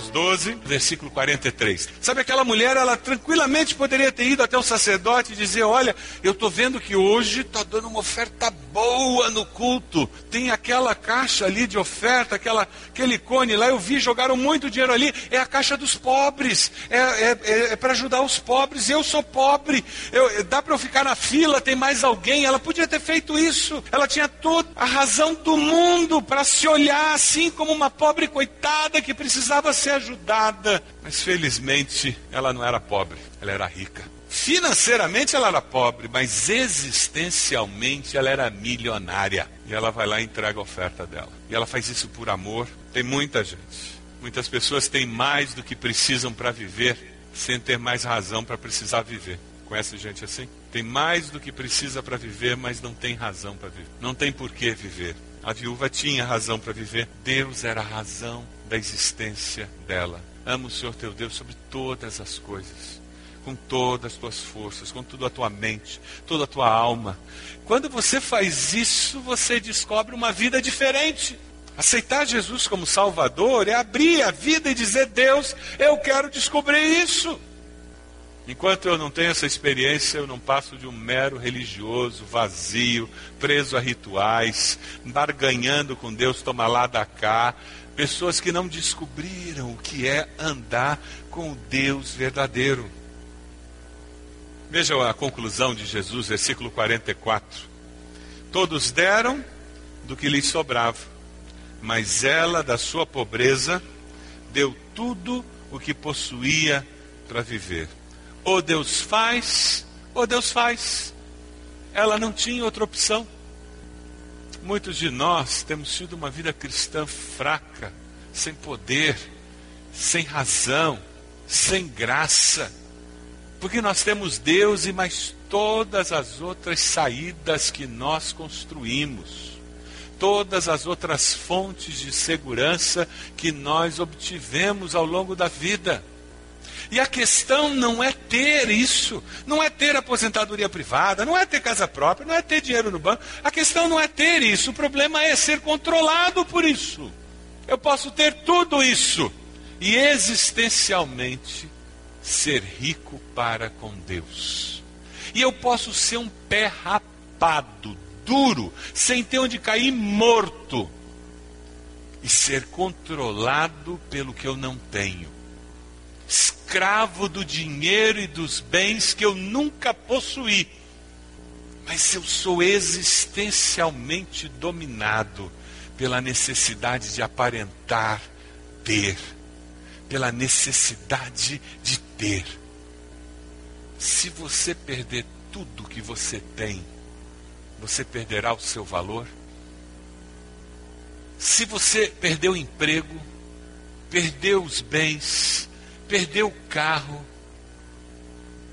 Marcos 12, versículo 43. Sabe aquela mulher, ela tranquilamente poderia ter ido até o sacerdote e dizer: Olha, eu estou vendo que hoje está dando uma oferta boa no culto. Tem aquela caixa ali de oferta, aquela, aquele cone lá, eu vi, jogaram muito dinheiro ali. É a caixa dos pobres, é, é, é, é para ajudar os pobres. Eu sou pobre, eu, dá para eu ficar na fila, tem mais alguém. Ela podia ter feito isso. Ela tinha toda a razão do mundo para se olhar assim como uma pobre coitada que precisava precisava ser ajudada. Mas felizmente ela não era pobre, ela era rica. Financeiramente ela era pobre, mas existencialmente ela era milionária. E ela vai lá e entrega a oferta dela. E ela faz isso por amor. Tem muita gente. Muitas pessoas têm mais do que precisam para viver, sem ter mais razão para precisar viver. Conhece gente assim? Tem mais do que precisa para viver, mas não tem razão para viver. Não tem por que viver. A viúva tinha razão para viver. Deus era a razão da existência dela. Ama o Senhor teu Deus sobre todas as coisas, com todas as tuas forças, com toda a tua mente, toda a tua alma. Quando você faz isso, você descobre uma vida diferente. Aceitar Jesus como Salvador é abrir a vida e dizer: Deus, eu quero descobrir isso. Enquanto eu não tenho essa experiência, eu não passo de um mero religioso, vazio, preso a rituais, barganhando com Deus, toma lá da cá, Pessoas que não descobriram o que é andar com o Deus verdadeiro. Veja a conclusão de Jesus, versículo 44. Todos deram do que lhes sobrava, mas ela, da sua pobreza, deu tudo o que possuía para viver. Ou Deus faz, ou Deus faz. Ela não tinha outra opção. Muitos de nós temos tido uma vida cristã fraca, sem poder, sem razão, sem graça, porque nós temos Deus e mais todas as outras saídas que nós construímos, todas as outras fontes de segurança que nós obtivemos ao longo da vida. E a questão não é ter isso, não é ter aposentadoria privada, não é ter casa própria, não é ter dinheiro no banco. A questão não é ter isso, o problema é ser controlado por isso. Eu posso ter tudo isso e existencialmente ser rico para com Deus. E eu posso ser um pé rapado, duro, sem ter onde cair morto e ser controlado pelo que eu não tenho escravo do dinheiro e dos bens que eu nunca possuí. Mas eu sou existencialmente dominado pela necessidade de aparentar ter, pela necessidade de ter. Se você perder tudo que você tem, você perderá o seu valor? Se você perdeu o emprego, perdeu os bens, perder o carro,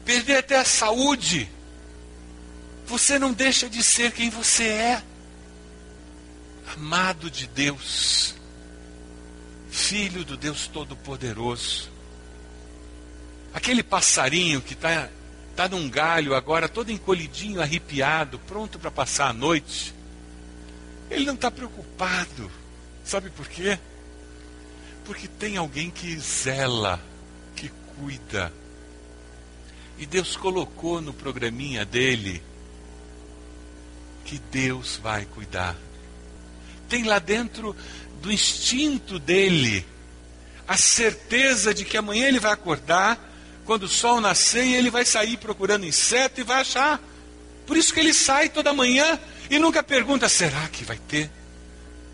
perder até a saúde, você não deixa de ser quem você é. Amado de Deus, filho do Deus Todo-Poderoso. Aquele passarinho que está tá num galho agora, todo encolhidinho, arrepiado, pronto para passar a noite. Ele não está preocupado. Sabe por quê? Porque tem alguém que zela cuida. E Deus colocou no programinha dele que Deus vai cuidar. Tem lá dentro do instinto dele a certeza de que amanhã ele vai acordar, quando o sol nascer, e ele vai sair procurando inseto e vai achar. Por isso que ele sai toda manhã e nunca pergunta: será que vai ter?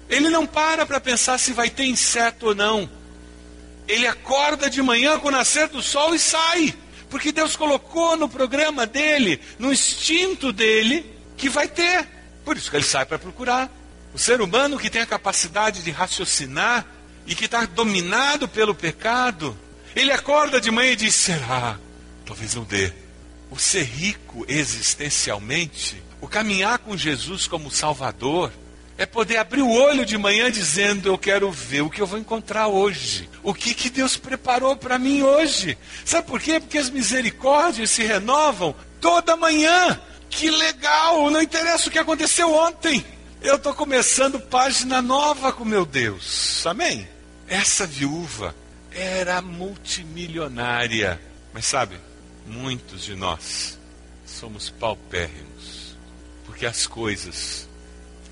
Ele não para para pensar se vai ter inseto ou não. Ele acorda de manhã com o nascer do sol e sai. Porque Deus colocou no programa dele, no instinto dele, que vai ter. Por isso que ele sai para procurar. O ser humano que tem a capacidade de raciocinar e que está dominado pelo pecado, ele acorda de manhã e diz: será? Talvez não dê. O ser rico existencialmente, o caminhar com Jesus como Salvador, É poder abrir o olho de manhã dizendo: Eu quero ver o que eu vou encontrar hoje. O que, que Deus preparou para mim hoje. Sabe por quê? Porque as misericórdias se renovam toda manhã. Que legal! Não interessa o que aconteceu ontem. Eu estou começando página nova com meu Deus. Amém? Essa viúva era multimilionária. Mas sabe, muitos de nós somos paupérrimos. Porque as coisas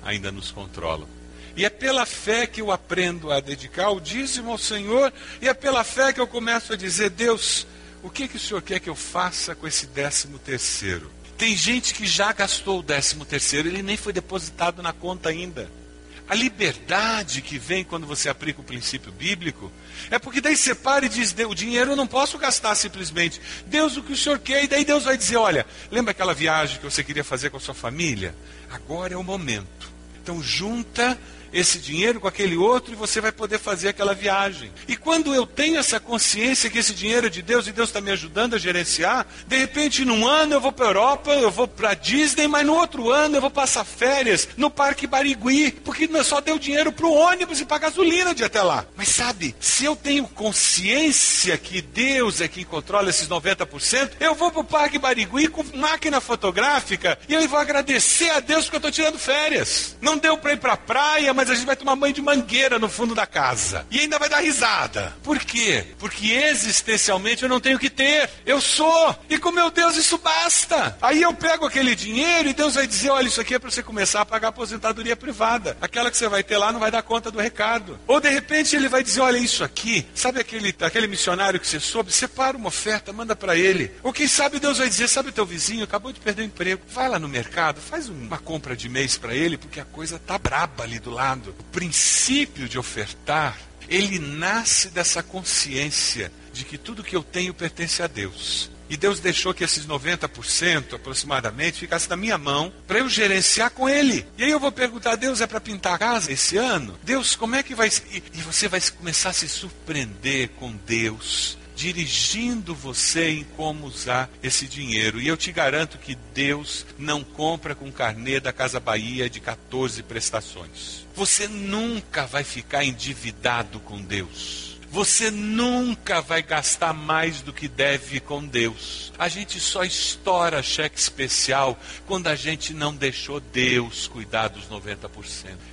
ainda nos controlam. E é pela fé que eu aprendo a dedicar o dízimo ao Senhor, e é pela fé que eu começo a dizer: Deus, o que, que o Senhor quer que eu faça com esse décimo terceiro? Tem gente que já gastou o décimo terceiro, ele nem foi depositado na conta ainda. A liberdade que vem quando você aplica o princípio bíblico é porque daí você para e diz: o dinheiro eu não posso gastar simplesmente. Deus, o que o senhor quer? E daí Deus vai dizer: olha, lembra aquela viagem que você queria fazer com a sua família? Agora é o momento. Então junta esse dinheiro com aquele outro e você vai poder fazer aquela viagem. E quando eu tenho essa consciência que esse dinheiro é de Deus e Deus está me ajudando a gerenciar, de repente num ano eu vou para a Europa, eu vou para Disney, mas no outro ano eu vou passar férias no Parque Barigui, porque só deu dinheiro para o ônibus e para gasolina de até lá. Mas sabe, se eu tenho consciência que Deus é quem controla esses 90%, eu vou para o Parque Barigui com máquina fotográfica e eu vou agradecer a Deus porque eu estou tirando férias. Não deu para ir para a praia, mas a gente vai tomar banho de mangueira no fundo da casa. E ainda vai dar risada. Por quê? Porque existencialmente eu não tenho que ter. Eu sou. E com meu Deus isso basta. Aí eu pego aquele dinheiro e Deus vai dizer: olha, isso aqui é para você começar a pagar a aposentadoria privada. Aquela que você vai ter lá não vai dar conta do recado. Ou de repente ele vai dizer: olha, isso aqui, sabe aquele, aquele missionário que você soube? Separa uma oferta, manda para ele. Ou quem sabe Deus vai dizer: sabe o teu vizinho, acabou de perder o emprego. Vai lá no mercado, faz uma compra de mês para ele, porque a coisa tá braba ali do lado o princípio de ofertar, ele nasce dessa consciência de que tudo que eu tenho pertence a Deus. E Deus deixou que esses 90% aproximadamente ficasse na minha mão para eu gerenciar com Ele. E aí eu vou perguntar: Deus, é para pintar a casa esse ano? Deus, como é que vai. E você vai começar a se surpreender com Deus dirigindo você em como usar esse dinheiro. E eu te garanto que Deus não compra com carnê da Casa Bahia de 14 prestações. Você nunca vai ficar endividado com Deus. Você nunca vai gastar mais do que deve com Deus. A gente só estoura cheque especial quando a gente não deixou Deus cuidar dos 90%.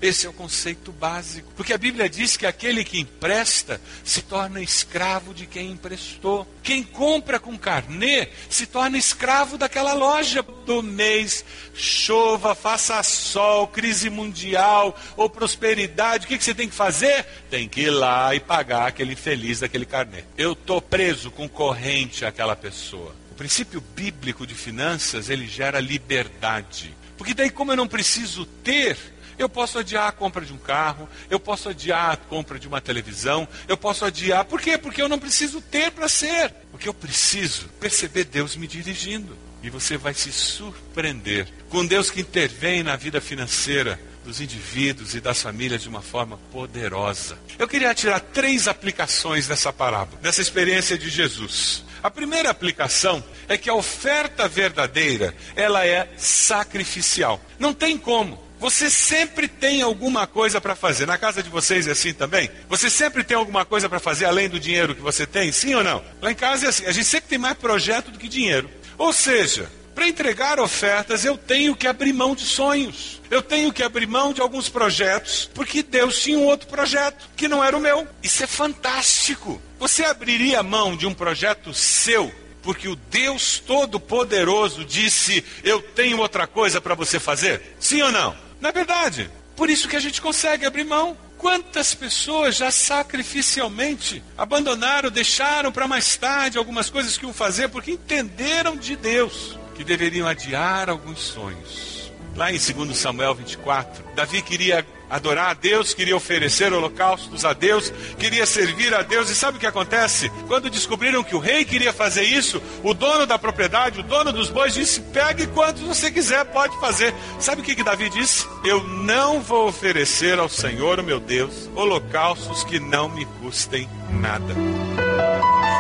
Esse é o conceito básico. Porque a Bíblia diz que aquele que empresta se torna escravo de quem emprestou. Quem compra com carnê se torna escravo daquela loja do mês. Chova, faça sol, crise mundial ou prosperidade. O que, você tem que fazer? Tem que ir lá e pagar aquele feliz daquele carnê. Eu estou preso com corrente àquela pessoa. O princípio bíblico de finanças, ele gera liberdade. Porque daí como eu não preciso ter, eu posso adiar a compra de um carro, eu posso adiar a compra de uma televisão, eu posso adiar. Por quê? Porque eu não preciso ter para ser. Porque eu preciso perceber Deus me dirigindo. E você vai se surpreender com Deus que intervém na vida financeira dos indivíduos e das famílias de uma forma poderosa. Eu queria tirar três aplicações dessa parábola, dessa experiência de Jesus. A primeira aplicação é que a oferta verdadeira, ela é sacrificial. Não tem como. Você sempre tem alguma coisa para fazer. Na casa de vocês é assim também? Você sempre tem alguma coisa para fazer além do dinheiro que você tem? Sim ou não? Lá em casa é assim. A gente sempre tem mais projeto do que dinheiro. Ou seja, para entregar ofertas, eu tenho que abrir mão de sonhos. Eu tenho que abrir mão de alguns projetos, porque Deus tinha um outro projeto que não era o meu. Isso é fantástico. Você abriria mão de um projeto seu, porque o Deus Todo-Poderoso disse: Eu tenho outra coisa para você fazer? Sim ou não? Não é verdade? Por isso que a gente consegue abrir mão. Quantas pessoas já sacrificialmente abandonaram, deixaram para mais tarde algumas coisas que iam fazer porque entenderam de Deus que deveriam adiar alguns sonhos. Lá em 2 Samuel 24, Davi queria adorar a Deus, queria oferecer holocaustos a Deus, queria servir a Deus. E sabe o que acontece? Quando descobriram que o rei queria fazer isso, o dono da propriedade, o dono dos bois, disse: pegue quantos você quiser, pode fazer. Sabe o que, que Davi disse? Eu não vou oferecer ao Senhor, meu Deus, holocaustos que não me custem nada.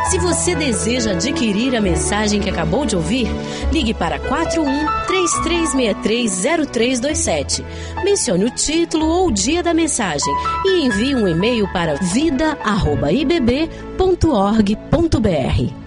Se você deseja adquirir a mensagem que acabou de ouvir, ligue para 41 33630327. Mencione o título ou o dia da mensagem e envie um e-mail para vida@ibb.org.br.